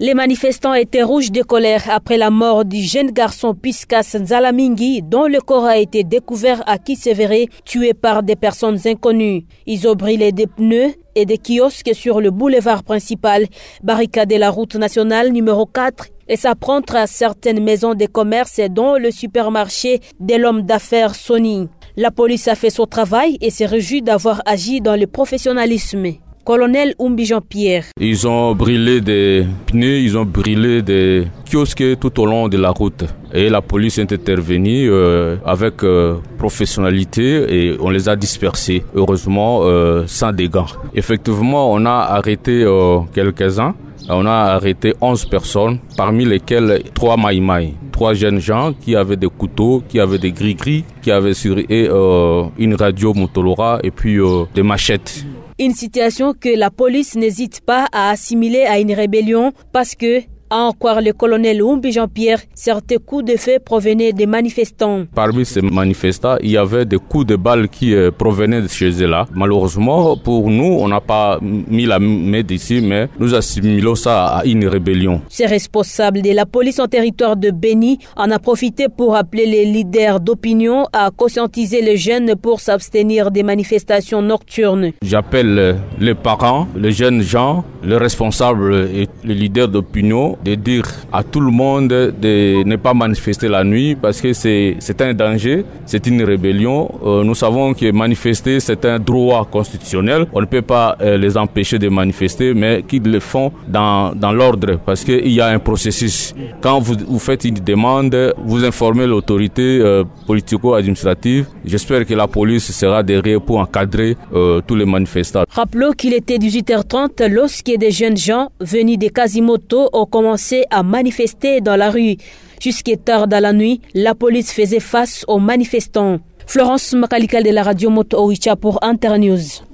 Les manifestants étaient rouges de colère après la mort du jeune garçon Piscas Nzalamingi, dont le corps a été découvert à Kisevere, tué par des personnes inconnues. Ils ont brûlé des pneus et des kiosques sur le boulevard principal, barricadé la route nationale numéro 4 et s'apprendre à certaines maisons de commerce dont le supermarché de l'homme d'affaires Sony. La police a fait son travail et s'est réjouie d'avoir agi dans le professionnalisme. Colonel Umbi Jean-Pierre. Ils ont brûlé des pneus, ils ont brûlé des kiosques tout au long de la route. Et la police est intervenue euh, avec euh, professionnalité et on les a dispersés, heureusement euh, sans dégâts. Effectivement, on a arrêté quelques-uns. On a arrêté 11 personnes, parmi lesquelles trois maïmaï, trois jeunes gens qui avaient des couteaux, qui avaient des gris-gris, qui avaient sur eux une radio Motorola et puis des machettes. Une situation que la police n'hésite pas à assimiler à une rébellion parce que à en croire le colonel Oumbi Jean-Pierre, certains coups de feu provenaient des manifestants. Parmi ces manifestants, il y avait des coups de balles qui euh, provenaient de chez eux là. Malheureusement, pour nous, on n'a pas mis la main d'ici, mais nous assimilons ça à une rébellion. Ces responsables de la police en territoire de Béni en a profité pour appeler les leaders d'opinion à conscientiser les jeunes pour s'abstenir des manifestations nocturnes. J'appelle les parents, les jeunes gens, les responsables et les leaders d'opinion de dire à tout le monde de ne pas manifester la nuit parce que c'est un danger, c'est une rébellion. Euh, nous savons que manifester, c'est un droit constitutionnel. On ne peut pas euh, les empêcher de manifester, mais qu'ils le font dans, dans l'ordre parce qu'il y a un processus. Quand vous, vous faites une demande, vous informez l'autorité euh, politico-administrative. J'espère que la police sera derrière pour encadrer tous les manifestants. Rappelons qu'il était 18h30 lorsque des jeunes gens venus de Quasimoto ont commencé à manifester dans la rue. Jusqu'à tard dans la nuit, la police faisait face aux manifestants. Florence Makalikal de la radio Moto Oicha pour Internews.